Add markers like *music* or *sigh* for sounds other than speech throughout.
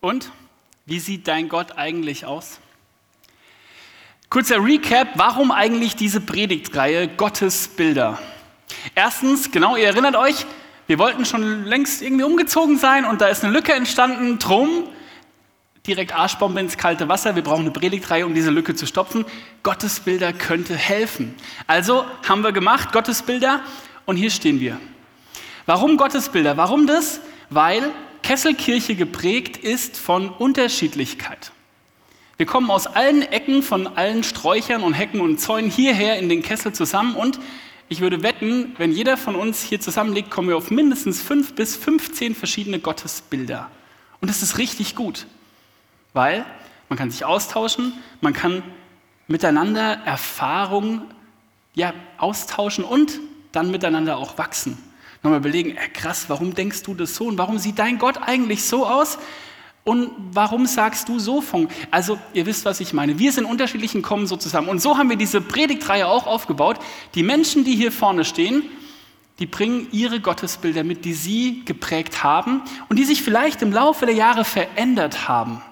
Und wie sieht dein Gott eigentlich aus? Kurzer Recap, warum eigentlich diese Predigtreihe Gottes Bilder? Erstens, genau, ihr erinnert euch, wir wollten schon längst irgendwie umgezogen sein und da ist eine Lücke entstanden. Drum direkt Arschbombe ins kalte Wasser. Wir brauchen eine Predigtreihe, um diese Lücke zu stopfen. Gottesbilder könnte helfen. Also haben wir gemacht, Gottesbilder, und hier stehen wir. Warum Gottesbilder? Warum das? Weil Kesselkirche geprägt ist von Unterschiedlichkeit. Wir kommen aus allen Ecken, von allen Sträuchern und Hecken und Zäunen hierher in den Kessel zusammen und ich würde wetten, wenn jeder von uns hier zusammenlegt, kommen wir auf mindestens fünf bis 15 verschiedene Gottesbilder. Und das ist richtig gut, weil man kann sich austauschen, man kann miteinander Erfahrungen ja, austauschen und dann miteinander auch wachsen. Nochmal überlegen, äh, krass, warum denkst du das so und warum sieht dein Gott eigentlich so aus? Und warum sagst du so von? Also, ihr wisst, was ich meine. Wir sind unterschiedlich und kommen so zusammen. Und so haben wir diese Predigtreihe auch aufgebaut. Die Menschen, die hier vorne stehen, die bringen ihre Gottesbilder mit, die sie geprägt haben und die sich vielleicht im Laufe der Jahre verändert haben.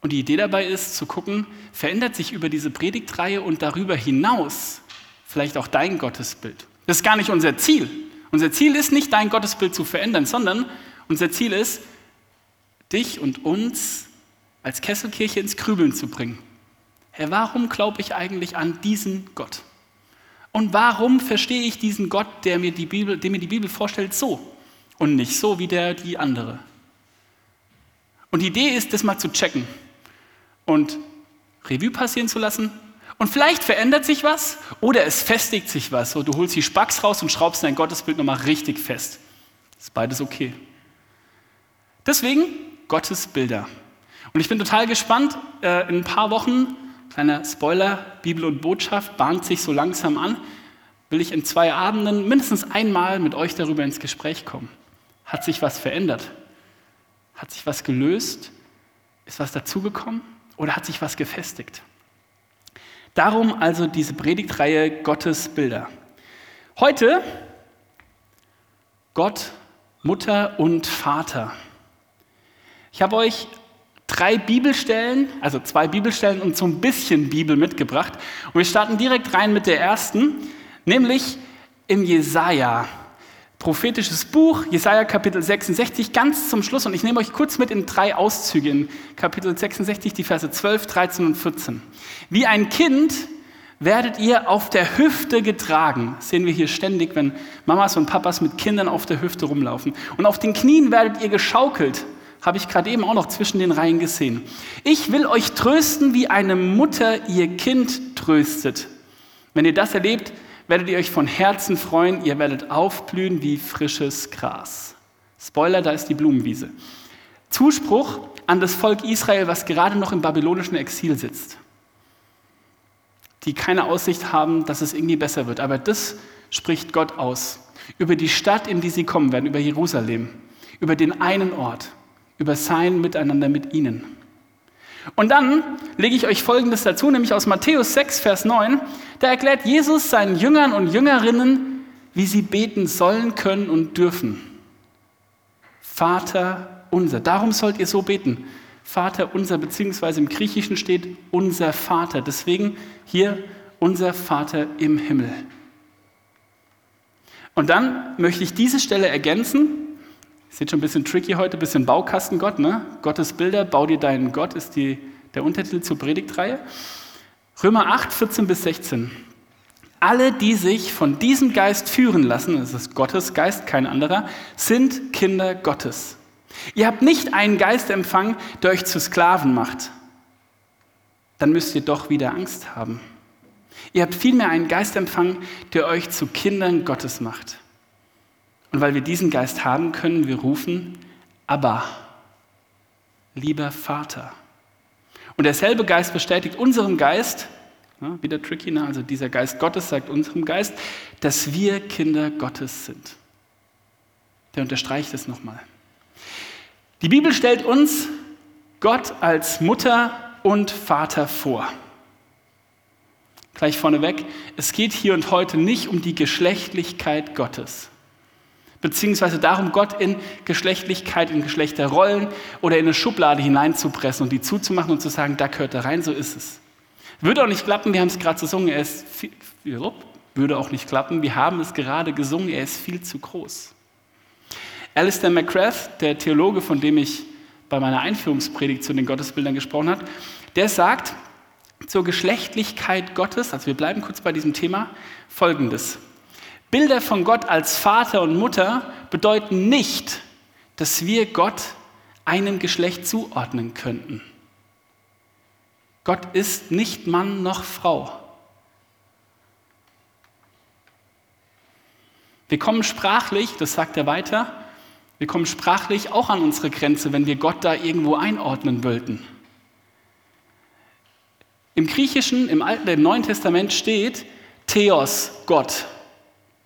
Und die Idee dabei ist zu gucken, verändert sich über diese Predigtreihe und darüber hinaus vielleicht auch dein Gottesbild. Das ist gar nicht unser Ziel. Unser Ziel ist nicht, dein Gottesbild zu verändern, sondern unser Ziel ist, dich und uns als Kesselkirche ins Krübeln zu bringen. Herr, warum glaube ich eigentlich an diesen Gott? Und warum verstehe ich diesen Gott, der mir die Bibel, der mir die Bibel vorstellt, so und nicht so wie der die andere? Und die Idee ist, das mal zu checken und Revue passieren zu lassen. Und vielleicht verändert sich was oder es festigt sich was. So, du holst die Spacks raus und schraubst dein Gottesbild nochmal richtig fest. Ist beides okay. Deswegen Gottes Bilder. Und ich bin total gespannt. Äh, in ein paar Wochen, kleiner Spoiler, Bibel und Botschaft bahnt sich so langsam an, will ich in zwei Abenden mindestens einmal mit euch darüber ins Gespräch kommen. Hat sich was verändert? Hat sich was gelöst? Ist was dazugekommen? Oder hat sich was gefestigt? Darum also diese Predigtreihe Gottes Bilder. Heute Gott, Mutter und Vater. Ich habe euch drei Bibelstellen, also zwei Bibelstellen und so ein bisschen Bibel mitgebracht. Und wir starten direkt rein mit der ersten, nämlich im Jesaja. Prophetisches Buch, Jesaja Kapitel 66, ganz zum Schluss. Und ich nehme euch kurz mit in drei Auszüge in Kapitel 66, die Verse 12, 13 und 14. Wie ein Kind werdet ihr auf der Hüfte getragen. Das sehen wir hier ständig, wenn Mamas und Papas mit Kindern auf der Hüfte rumlaufen. Und auf den Knien werdet ihr geschaukelt habe ich gerade eben auch noch zwischen den Reihen gesehen. Ich will euch trösten, wie eine Mutter ihr Kind tröstet. Wenn ihr das erlebt, werdet ihr euch von Herzen freuen, ihr werdet aufblühen wie frisches Gras. Spoiler, da ist die Blumenwiese. Zuspruch an das Volk Israel, was gerade noch im babylonischen Exil sitzt. Die keine Aussicht haben, dass es irgendwie besser wird. Aber das spricht Gott aus. Über die Stadt, in die sie kommen werden, über Jerusalem, über den einen Ort über sein Miteinander mit ihnen. Und dann lege ich euch Folgendes dazu, nämlich aus Matthäus 6, Vers 9. Da erklärt Jesus seinen Jüngern und Jüngerinnen, wie sie beten sollen, können und dürfen. Vater unser. Darum sollt ihr so beten. Vater unser, beziehungsweise im Griechischen steht unser Vater. Deswegen hier unser Vater im Himmel. Und dann möchte ich diese Stelle ergänzen Seht schon ein bisschen tricky heute, ein bisschen Baukastengott, ne? Gottes Bilder, bau dir deinen Gott, ist die, der Untertitel zur Predigtreihe. Römer 8, 14 bis 16. Alle, die sich von diesem Geist führen lassen, das ist Gottes Geist, kein anderer, sind Kinder Gottes. Ihr habt nicht einen Geist empfangen, der euch zu Sklaven macht. Dann müsst ihr doch wieder Angst haben. Ihr habt vielmehr einen Geist empfangen, der euch zu Kindern Gottes macht. Und weil wir diesen Geist haben, können wir rufen, aber lieber Vater. Und derselbe Geist bestätigt unserem Geist, ja, wieder tricky, ne? also dieser Geist Gottes sagt unserem Geist, dass wir Kinder Gottes sind. Der unterstreicht es nochmal. Die Bibel stellt uns Gott als Mutter und Vater vor. Gleich vorneweg, es geht hier und heute nicht um die Geschlechtlichkeit Gottes. Beziehungsweise darum, Gott in Geschlechtlichkeit, in Geschlechterrollen oder in eine Schublade hineinzupressen und die zuzumachen und zu sagen, da gehört er rein, so ist es. Würde auch nicht klappen, wir haben es gerade gesungen, er ist viel, würde auch nicht klappen, wir haben es gerade gesungen, er ist viel zu groß. Alistair McGrath, der Theologe, von dem ich bei meiner Einführungspredigt zu den Gottesbildern gesprochen habe, der sagt zur Geschlechtlichkeit Gottes, also wir bleiben kurz bei diesem Thema, folgendes. Bilder von Gott als Vater und Mutter bedeuten nicht, dass wir Gott einem Geschlecht zuordnen könnten. Gott ist nicht Mann noch Frau. Wir kommen sprachlich, das sagt er weiter, wir kommen sprachlich auch an unsere Grenze, wenn wir Gott da irgendwo einordnen wollten. Im Griechischen, im Alten, im Neuen Testament steht Theos, Gott.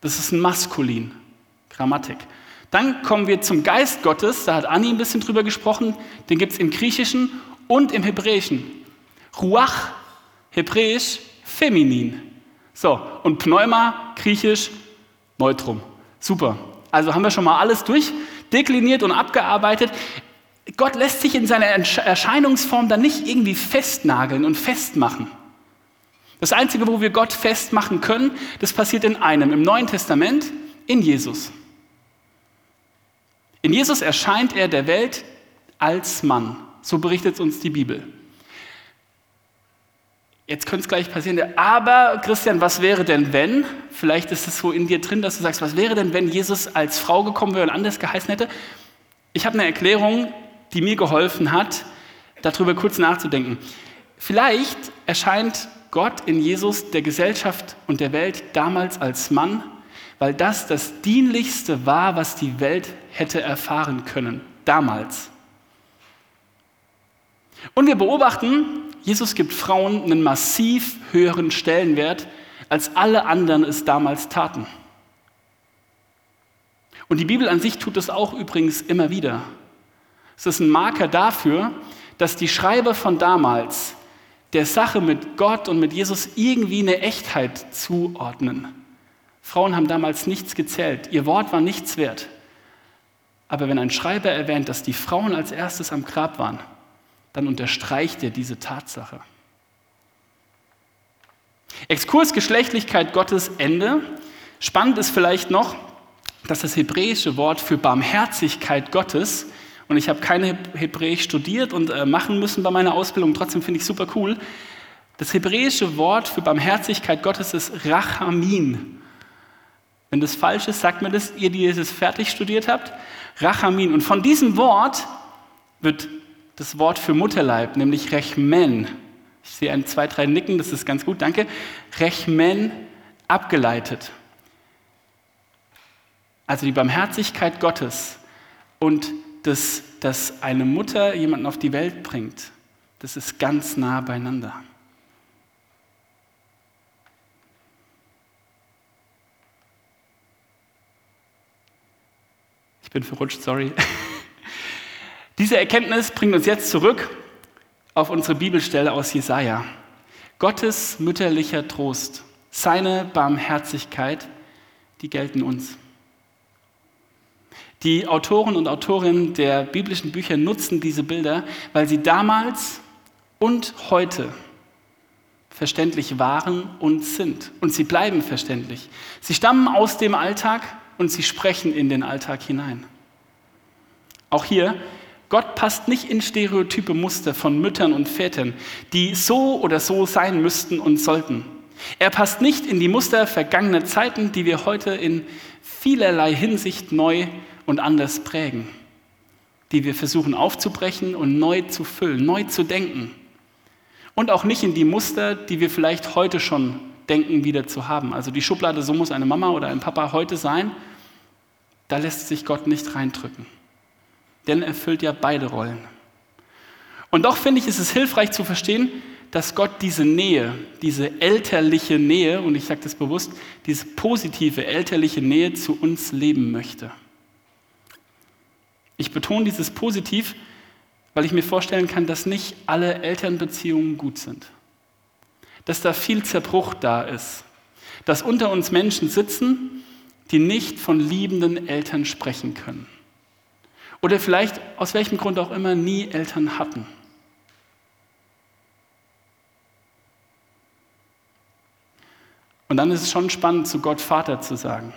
Das ist ein Maskulin. Grammatik. Dann kommen wir zum Geist Gottes, da hat Anni ein bisschen drüber gesprochen, den gibt es im Griechischen und im Hebräischen. Ruach, Hebräisch, feminin. So, und Pneuma, Griechisch, Neutrum. Super. Also haben wir schon mal alles durchdekliniert und abgearbeitet. Gott lässt sich in seiner Erscheinungsform dann nicht irgendwie festnageln und festmachen. Das Einzige, wo wir Gott festmachen können, das passiert in einem, im Neuen Testament, in Jesus. In Jesus erscheint er der Welt als Mann. So berichtet uns die Bibel. Jetzt könnte es gleich passieren, aber Christian, was wäre denn, wenn? Vielleicht ist es so in dir drin, dass du sagst, was wäre denn, wenn Jesus als Frau gekommen wäre und anders geheißen hätte? Ich habe eine Erklärung, die mir geholfen hat, darüber kurz nachzudenken. Vielleicht erscheint Gott in Jesus der Gesellschaft und der Welt damals als Mann, weil das das Dienlichste war, was die Welt hätte erfahren können. Damals. Und wir beobachten, Jesus gibt Frauen einen massiv höheren Stellenwert, als alle anderen es damals taten. Und die Bibel an sich tut es auch übrigens immer wieder. Es ist ein Marker dafür, dass die Schreiber von damals der Sache mit Gott und mit Jesus irgendwie eine Echtheit zuordnen. Frauen haben damals nichts gezählt, ihr Wort war nichts wert. Aber wenn ein Schreiber erwähnt, dass die Frauen als erstes am Grab waren, dann unterstreicht er diese Tatsache. Exkurs Geschlechtlichkeit Gottes Ende. Spannend ist vielleicht noch, dass das hebräische Wort für Barmherzigkeit Gottes und ich habe keine Hebräisch studiert und äh, machen müssen bei meiner Ausbildung, trotzdem finde ich super cool. Das hebräische Wort für Barmherzigkeit Gottes ist Rachamin. Wenn das falsch ist, sagt mir das, ihr, die es fertig studiert habt. Rachamin. Und von diesem Wort wird das Wort für Mutterleib, nämlich Rechmen. Ich sehe ein, zwei, drei Nicken, das ist ganz gut, danke. Rechmen abgeleitet. Also die Barmherzigkeit Gottes und dass, dass eine Mutter jemanden auf die Welt bringt, das ist ganz nah beieinander. Ich bin verrutscht, sorry. *laughs* Diese Erkenntnis bringt uns jetzt zurück auf unsere Bibelstelle aus Jesaja. Gottes mütterlicher Trost, seine Barmherzigkeit, die gelten uns. Die Autoren und Autorinnen der biblischen Bücher nutzen diese Bilder, weil sie damals und heute verständlich waren und sind. Und sie bleiben verständlich. Sie stammen aus dem Alltag und sie sprechen in den Alltag hinein. Auch hier, Gott passt nicht in stereotype Muster von Müttern und Vätern, die so oder so sein müssten und sollten. Er passt nicht in die Muster vergangener Zeiten, die wir heute in vielerlei Hinsicht neu und anders prägen, die wir versuchen aufzubrechen und neu zu füllen, neu zu denken. Und auch nicht in die Muster, die wir vielleicht heute schon denken, wieder zu haben. Also die Schublade, so muss eine Mama oder ein Papa heute sein, da lässt sich Gott nicht reindrücken. Denn er erfüllt ja beide Rollen. Und doch finde ich, ist es hilfreich zu verstehen, dass Gott diese Nähe, diese elterliche Nähe, und ich sage das bewusst, diese positive elterliche Nähe zu uns leben möchte. Ich betone dieses positiv, weil ich mir vorstellen kann, dass nicht alle Elternbeziehungen gut sind. Dass da viel Zerbruch da ist. Dass unter uns Menschen sitzen, die nicht von liebenden Eltern sprechen können. Oder vielleicht aus welchem Grund auch immer nie Eltern hatten. Und dann ist es schon spannend, zu Gott Vater zu sagen.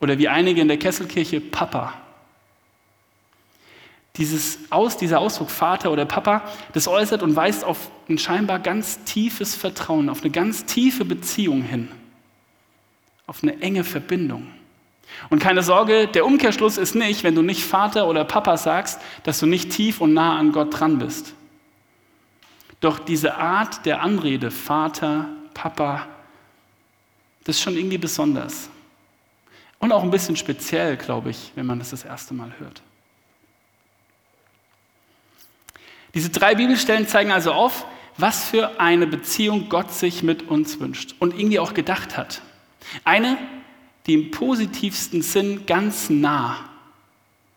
Oder wie einige in der Kesselkirche Papa. Dieses Aus, dieser Ausdruck Vater oder Papa, das äußert und weist auf ein scheinbar ganz tiefes Vertrauen, auf eine ganz tiefe Beziehung hin, auf eine enge Verbindung. Und keine Sorge, der Umkehrschluss ist nicht, wenn du nicht Vater oder Papa sagst, dass du nicht tief und nah an Gott dran bist. Doch diese Art der Anrede, Vater, Papa, das ist schon irgendwie besonders. Und auch ein bisschen speziell, glaube ich, wenn man das das erste Mal hört. Diese drei Bibelstellen zeigen also auf, was für eine Beziehung Gott sich mit uns wünscht und irgendwie auch gedacht hat. Eine, die im positivsten Sinn ganz nah,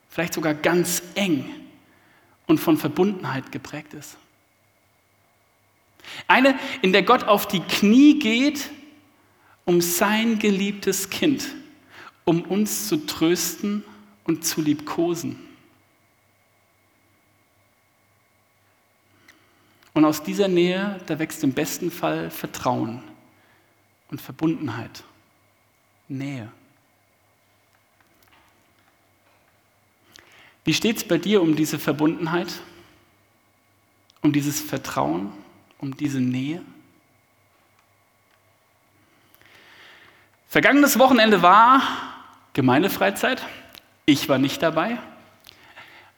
vielleicht sogar ganz eng und von Verbundenheit geprägt ist. Eine, in der Gott auf die Knie geht, um sein geliebtes Kind, um uns zu trösten und zu liebkosen. Und aus dieser Nähe, da wächst im besten Fall Vertrauen und Verbundenheit, Nähe. Wie steht es bei dir um diese Verbundenheit, um dieses Vertrauen, um diese Nähe? Vergangenes Wochenende war Gemeindefreizeit. Ich war nicht dabei.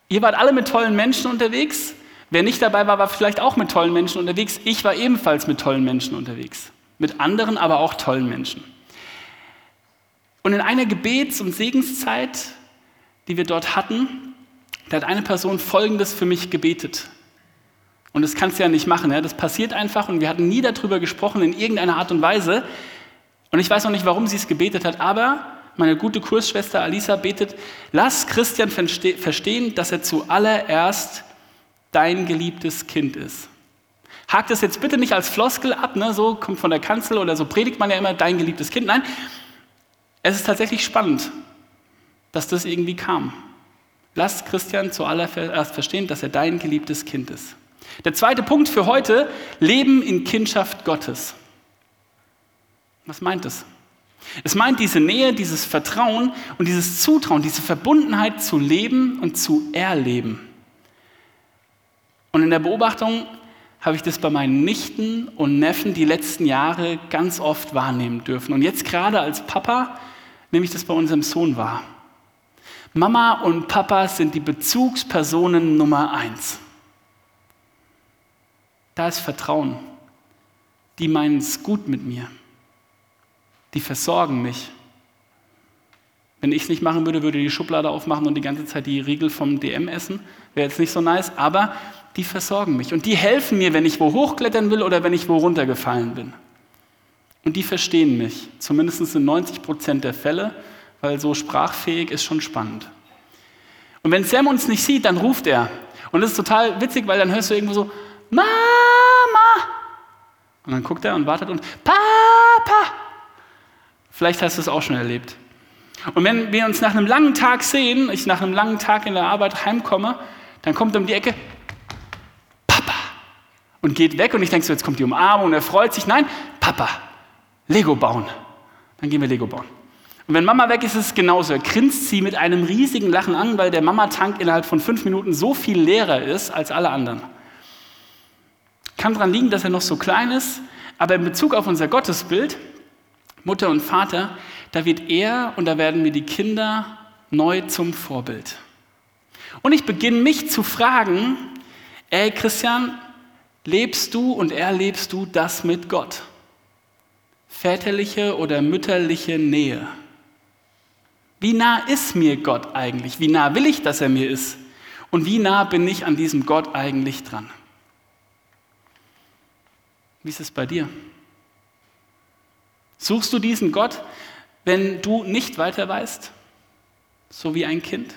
Ihr wart alle mit tollen Menschen unterwegs. Wer nicht dabei war, war vielleicht auch mit tollen Menschen unterwegs. Ich war ebenfalls mit tollen Menschen unterwegs. Mit anderen, aber auch tollen Menschen. Und in einer Gebets- und Segenszeit, die wir dort hatten, da hat eine Person Folgendes für mich gebetet. Und das kannst du ja nicht machen. Ja? Das passiert einfach und wir hatten nie darüber gesprochen in irgendeiner Art und Weise. Und ich weiß noch nicht, warum sie es gebetet hat, aber meine gute Kursschwester Alisa betet, lass Christian verstehen, dass er zuallererst dein geliebtes Kind ist. Hakt es jetzt bitte nicht als Floskel ab, ne? so kommt von der Kanzel oder so predigt man ja immer dein geliebtes Kind. Nein, es ist tatsächlich spannend, dass das irgendwie kam. Lass Christian zuallererst verstehen, dass er dein geliebtes Kind ist. Der zweite Punkt für heute, Leben in Kindschaft Gottes. Was meint es? Es meint diese Nähe, dieses Vertrauen und dieses Zutrauen, diese Verbundenheit zu leben und zu erleben. Und in der Beobachtung habe ich das bei meinen Nichten und Neffen die letzten Jahre ganz oft wahrnehmen dürfen. Und jetzt gerade als Papa nehme ich das bei unserem Sohn wahr. Mama und Papa sind die Bezugspersonen Nummer eins. Da ist Vertrauen. Die meinen es gut mit mir. Die versorgen mich. Wenn ich es nicht machen würde, würde die Schublade aufmachen und die ganze Zeit die Riegel vom DM essen. Wäre jetzt nicht so nice, aber die versorgen mich und die helfen mir, wenn ich wo hochklettern will oder wenn ich wo runtergefallen bin. Und die verstehen mich, zumindest in 90 Prozent der Fälle, weil so sprachfähig ist schon spannend. Und wenn Sam uns nicht sieht, dann ruft er. Und das ist total witzig, weil dann hörst du irgendwo so, Mama! Und dann guckt er und wartet und, Papa! Vielleicht hast du es auch schon erlebt. Und wenn wir uns nach einem langen Tag sehen, ich nach einem langen Tag in der Arbeit heimkomme, dann kommt um die Ecke, und geht weg und ich denke so, jetzt kommt die Umarmung und er freut sich. Nein, Papa, Lego bauen. Dann gehen wir Lego bauen. Und wenn Mama weg ist, ist es genauso. Er grinst sie mit einem riesigen Lachen an, weil der Mama-Tank innerhalb von fünf Minuten so viel leerer ist als alle anderen. Kann daran liegen, dass er noch so klein ist, aber in Bezug auf unser Gottesbild, Mutter und Vater, da wird er und da werden mir die Kinder neu zum Vorbild. Und ich beginne mich zu fragen, ey Christian, Lebst du und erlebst du das mit Gott? Väterliche oder mütterliche Nähe. Wie nah ist mir Gott eigentlich? Wie nah will ich, dass er mir ist? Und wie nah bin ich an diesem Gott eigentlich dran? Wie ist es bei dir? Suchst du diesen Gott, wenn du nicht weiter weißt, so wie ein Kind?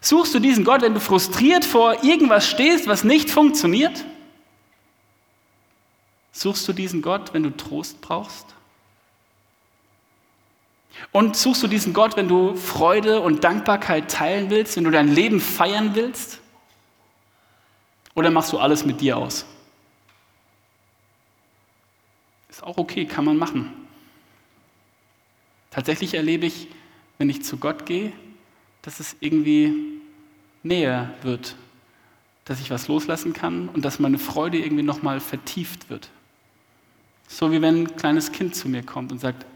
Suchst du diesen Gott, wenn du frustriert vor irgendwas stehst, was nicht funktioniert? Suchst du diesen Gott, wenn du Trost brauchst? Und suchst du diesen Gott, wenn du Freude und Dankbarkeit teilen willst, wenn du dein Leben feiern willst? Oder machst du alles mit dir aus? Ist auch okay, kann man machen. Tatsächlich erlebe ich, wenn ich zu Gott gehe, dass es irgendwie näher wird, dass ich was loslassen kann und dass meine Freude irgendwie nochmal vertieft wird. So wie wenn ein kleines Kind zu mir kommt und sagt,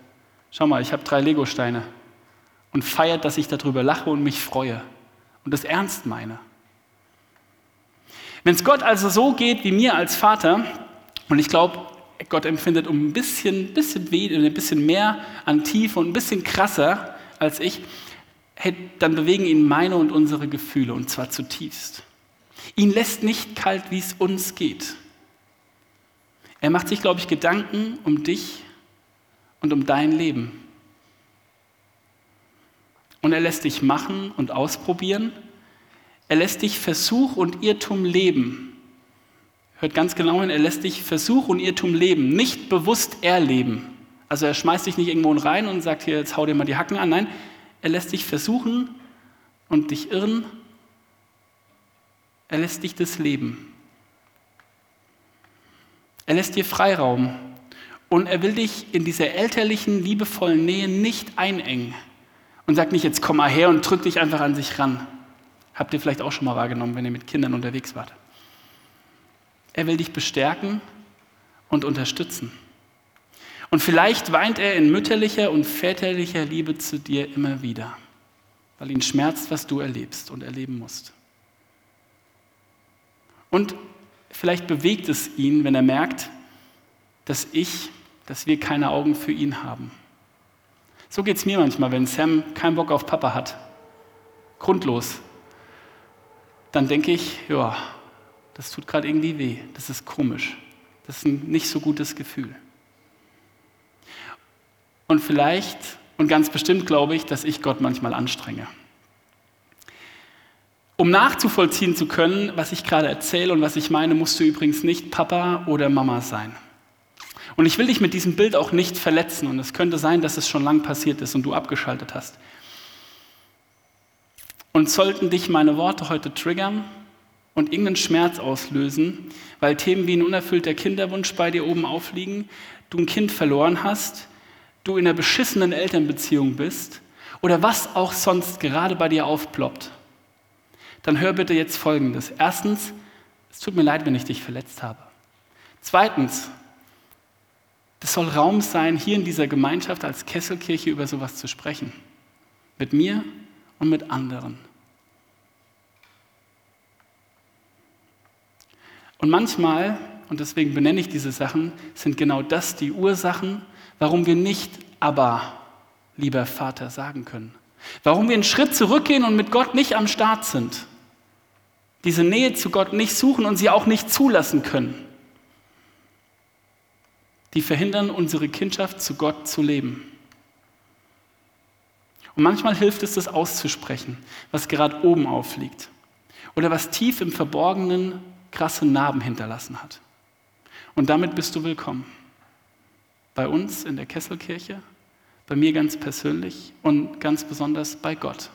schau mal, ich habe drei Legosteine und feiert, dass ich darüber lache und mich freue und das ernst meine. Wenn es Gott also so geht wie mir als Vater, und ich glaube, Gott empfindet um ein bisschen, bisschen, ein bisschen mehr an Tiefe und ein bisschen krasser als ich, dann bewegen ihn meine und unsere Gefühle und zwar zutiefst. Ihn lässt nicht kalt, wie es uns geht. Er macht sich, glaube ich, Gedanken um dich und um dein Leben. Und er lässt dich machen und ausprobieren. Er lässt dich Versuch und Irrtum leben. Hört ganz genau hin, er lässt dich Versuch und Irrtum leben, nicht bewusst erleben. Also er schmeißt dich nicht irgendwo rein und sagt hier, jetzt hau dir mal die Hacken an. Nein, er lässt dich versuchen und dich irren. Er lässt dich das leben. Er lässt dir Freiraum und er will dich in dieser elterlichen, liebevollen Nähe nicht einengen und sagt nicht, jetzt komm mal her und drück dich einfach an sich ran. Habt ihr vielleicht auch schon mal wahrgenommen, wenn ihr mit Kindern unterwegs wart. Er will dich bestärken und unterstützen. Und vielleicht weint er in mütterlicher und väterlicher Liebe zu dir immer wieder, weil ihn schmerzt, was du erlebst und erleben musst. Und Vielleicht bewegt es ihn, wenn er merkt, dass ich, dass wir keine Augen für ihn haben. So geht es mir manchmal, wenn Sam keinen Bock auf Papa hat. Grundlos. Dann denke ich, ja, das tut gerade irgendwie weh. Das ist komisch. Das ist ein nicht so gutes Gefühl. Und vielleicht und ganz bestimmt glaube ich, dass ich Gott manchmal anstrenge. Um nachzuvollziehen zu können, was ich gerade erzähle und was ich meine, musst du übrigens nicht Papa oder Mama sein. Und ich will dich mit diesem Bild auch nicht verletzen und es könnte sein, dass es schon lang passiert ist und du abgeschaltet hast. Und sollten dich meine Worte heute triggern und irgendeinen Schmerz auslösen, weil Themen wie ein unerfüllter Kinderwunsch bei dir oben aufliegen, du ein Kind verloren hast, du in einer beschissenen Elternbeziehung bist oder was auch sonst gerade bei dir aufploppt, dann hör bitte jetzt Folgendes. Erstens, es tut mir leid, wenn ich dich verletzt habe. Zweitens, das soll Raum sein, hier in dieser Gemeinschaft als Kesselkirche über sowas zu sprechen. Mit mir und mit anderen. Und manchmal, und deswegen benenne ich diese Sachen, sind genau das die Ursachen, warum wir nicht aber, lieber Vater, sagen können. Warum wir einen Schritt zurückgehen und mit Gott nicht am Start sind diese Nähe zu Gott nicht suchen und sie auch nicht zulassen können. Die verhindern unsere Kindschaft zu Gott zu leben. Und manchmal hilft es, das auszusprechen, was gerade oben aufliegt oder was tief im Verborgenen krasse Narben hinterlassen hat. Und damit bist du willkommen. Bei uns in der Kesselkirche, bei mir ganz persönlich und ganz besonders bei Gott,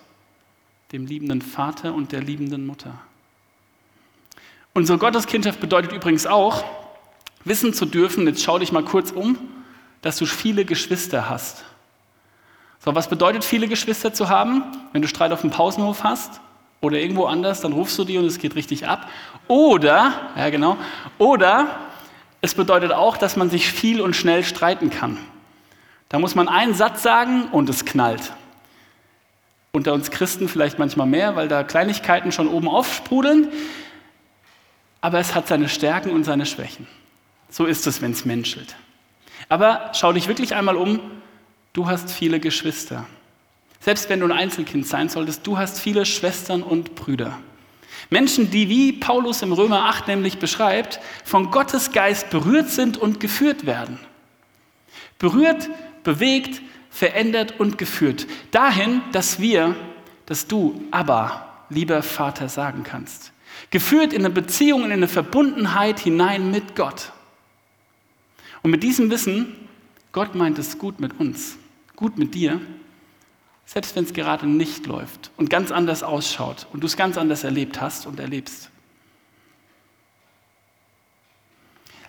dem liebenden Vater und der liebenden Mutter. Unsere Gotteskindschaft bedeutet übrigens auch, wissen zu dürfen, jetzt schau dich mal kurz um, dass du viele Geschwister hast. So, was bedeutet viele Geschwister zu haben? Wenn du Streit auf dem Pausenhof hast oder irgendwo anders, dann rufst du die und es geht richtig ab. Oder, ja genau, oder es bedeutet auch, dass man sich viel und schnell streiten kann. Da muss man einen Satz sagen und es knallt. Unter uns Christen vielleicht manchmal mehr, weil da Kleinigkeiten schon oben aufsprudeln aber es hat seine Stärken und seine Schwächen. So ist es, wenn es menschelt. Aber schau dich wirklich einmal um, du hast viele Geschwister. Selbst wenn du ein Einzelkind sein solltest, du hast viele Schwestern und Brüder. Menschen, die, wie Paulus im Römer 8 nämlich beschreibt, von Gottes Geist berührt sind und geführt werden. Berührt, bewegt, verändert und geführt. Dahin, dass wir, dass du aber, lieber Vater, sagen kannst. Geführt in eine Beziehung, in eine Verbundenheit hinein mit Gott. Und mit diesem Wissen, Gott meint es gut mit uns. gut mit dir, selbst wenn es gerade nicht läuft und ganz anders ausschaut und du es ganz anders erlebt hast und erlebst.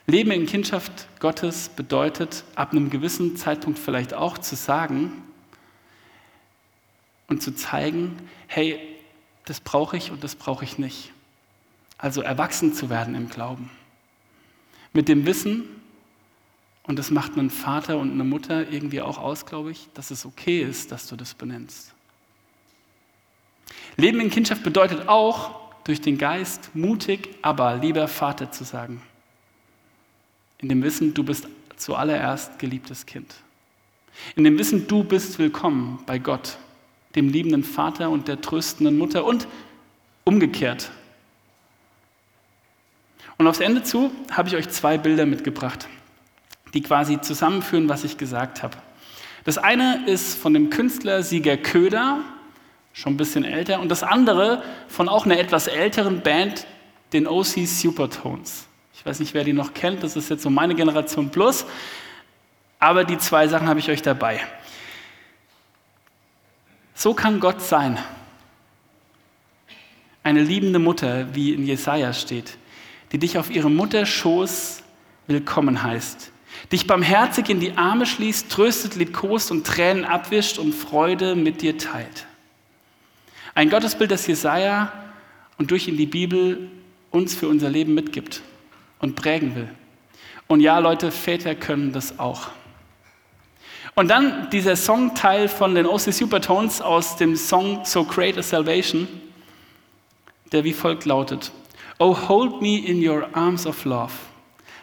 Leben in Kindschaft Gottes bedeutet, ab einem gewissen Zeitpunkt vielleicht auch zu sagen und zu zeigen, hey, das brauche ich und das brauche ich nicht. Also erwachsen zu werden im Glauben. Mit dem Wissen, und das macht einen Vater und eine Mutter irgendwie auch aus, glaube ich, dass es okay ist, dass du das benennst. Leben in Kindschaft bedeutet auch, durch den Geist mutig, aber lieber Vater zu sagen in dem Wissen, du bist zuallererst geliebtes Kind. In dem Wissen, du bist willkommen bei Gott, dem liebenden Vater und der tröstenden Mutter und umgekehrt. Und aufs Ende zu habe ich euch zwei Bilder mitgebracht, die quasi zusammenführen, was ich gesagt habe. Das eine ist von dem Künstler Sieger Köder, schon ein bisschen älter, und das andere von auch einer etwas älteren Band, den OC Supertones. Ich weiß nicht, wer die noch kennt, das ist jetzt so meine Generation plus. Aber die zwei Sachen habe ich euch dabei. So kann Gott sein. Eine liebende Mutter, wie in Jesaja steht, die dich auf ihrem Mutterschoß willkommen heißt, dich barmherzig in die Arme schließt, tröstet, liebkost und Tränen abwischt und Freude mit dir teilt. Ein Gottesbild, das Jesaja und durch in die Bibel uns für unser Leben mitgibt und prägen will. Und ja, Leute, Väter können das auch. Und dann dieser Songteil von den OC Supertones aus dem Song So Great a Salvation, der wie folgt lautet: Oh, hold me in your arms of love.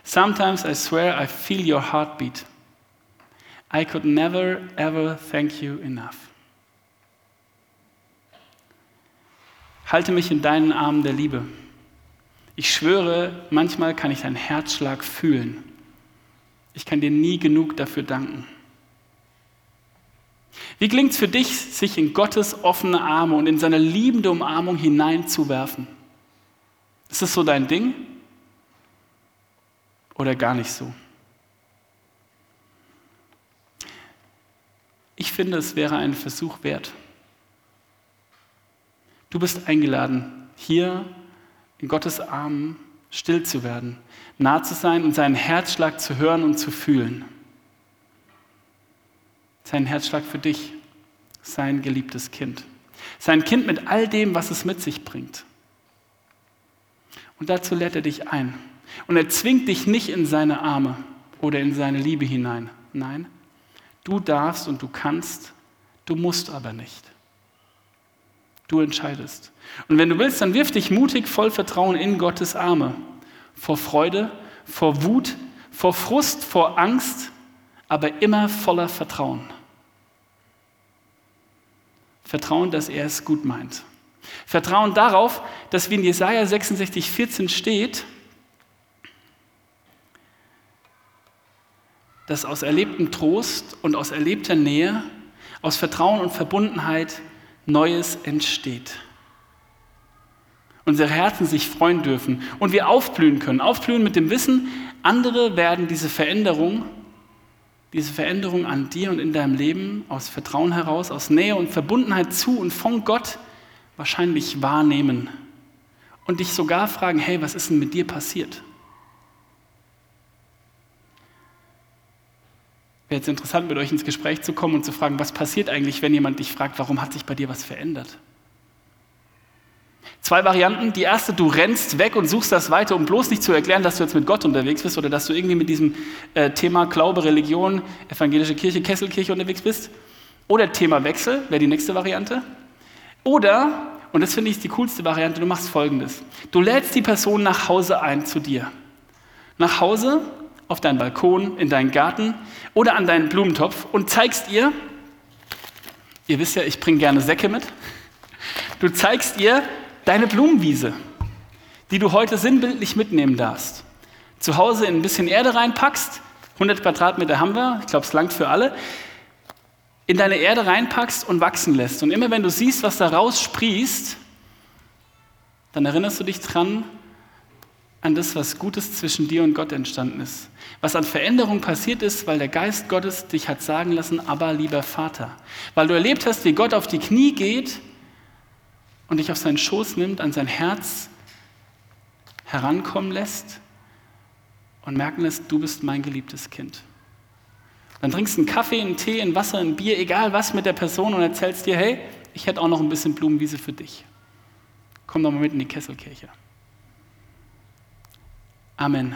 Sometimes I swear I feel your heartbeat. I could never ever thank you enough. Halte mich in deinen Armen der Liebe. Ich schwöre, manchmal kann ich deinen Herzschlag fühlen. Ich kann dir nie genug dafür danken. Wie klingt es für dich, sich in Gottes offene Arme und in seine liebende Umarmung hineinzuwerfen? Ist das so dein Ding? Oder gar nicht so? Ich finde, es wäre ein Versuch wert. Du bist eingeladen, hier in Gottes Armen still zu werden, nah zu sein und seinen Herzschlag zu hören und zu fühlen. Sein Herzschlag für dich, sein geliebtes Kind. Sein Kind mit all dem, was es mit sich bringt. Und dazu lädt er dich ein. Und er zwingt dich nicht in seine Arme oder in seine Liebe hinein. Nein, du darfst und du kannst, du musst aber nicht. Du entscheidest. Und wenn du willst, dann wirf dich mutig voll Vertrauen in Gottes Arme. Vor Freude, vor Wut, vor Frust, vor Angst, aber immer voller Vertrauen. Vertrauen, dass er es gut meint. Vertrauen darauf, dass wie in Jesaja 66, 14 steht, dass aus erlebtem Trost und aus erlebter Nähe, aus Vertrauen und Verbundenheit Neues entsteht. Unsere Herzen sich freuen dürfen und wir aufblühen können. Aufblühen mit dem Wissen, andere werden diese Veränderung, diese Veränderung an dir und in deinem Leben aus Vertrauen heraus, aus Nähe und Verbundenheit zu und von Gott wahrscheinlich wahrnehmen und dich sogar fragen, hey, was ist denn mit dir passiert? Wäre jetzt interessant, mit euch ins Gespräch zu kommen und zu fragen, was passiert eigentlich, wenn jemand dich fragt, warum hat sich bei dir was verändert? Zwei Varianten. Die erste, du rennst weg und suchst das weiter, um bloß nicht zu erklären, dass du jetzt mit Gott unterwegs bist oder dass du irgendwie mit diesem äh, Thema Glaube, Religion, evangelische Kirche, Kesselkirche unterwegs bist. Oder Thema Wechsel, wäre die nächste Variante. Oder, und das finde ich die coolste Variante, du machst folgendes. Du lädst die Person nach Hause ein zu dir. Nach Hause auf deinen Balkon, in deinen Garten oder an deinen Blumentopf und zeigst ihr, ihr wisst ja, ich bringe gerne Säcke mit, du zeigst ihr deine Blumenwiese, die du heute sinnbildlich mitnehmen darfst. Zu Hause in ein bisschen Erde reinpackst, 100 Quadratmeter haben wir, ich glaube, es langt für alle, in deine Erde reinpackst und wachsen lässt. Und immer wenn du siehst, was da raussprießt, dann erinnerst du dich dran, an das, was Gutes zwischen dir und Gott entstanden ist. Was an Veränderung passiert ist, weil der Geist Gottes dich hat sagen lassen, aber lieber Vater. Weil du erlebt hast, wie Gott auf die Knie geht und dich auf seinen Schoß nimmt, an sein Herz herankommen lässt und merken lässt, du bist mein geliebtes Kind. Dann trinkst du einen Kaffee, einen Tee, ein Wasser, ein Bier, egal was mit der Person und erzählst dir, hey, ich hätte auch noch ein bisschen Blumenwiese für dich. Komm doch mal mit in die Kesselkirche. Amen.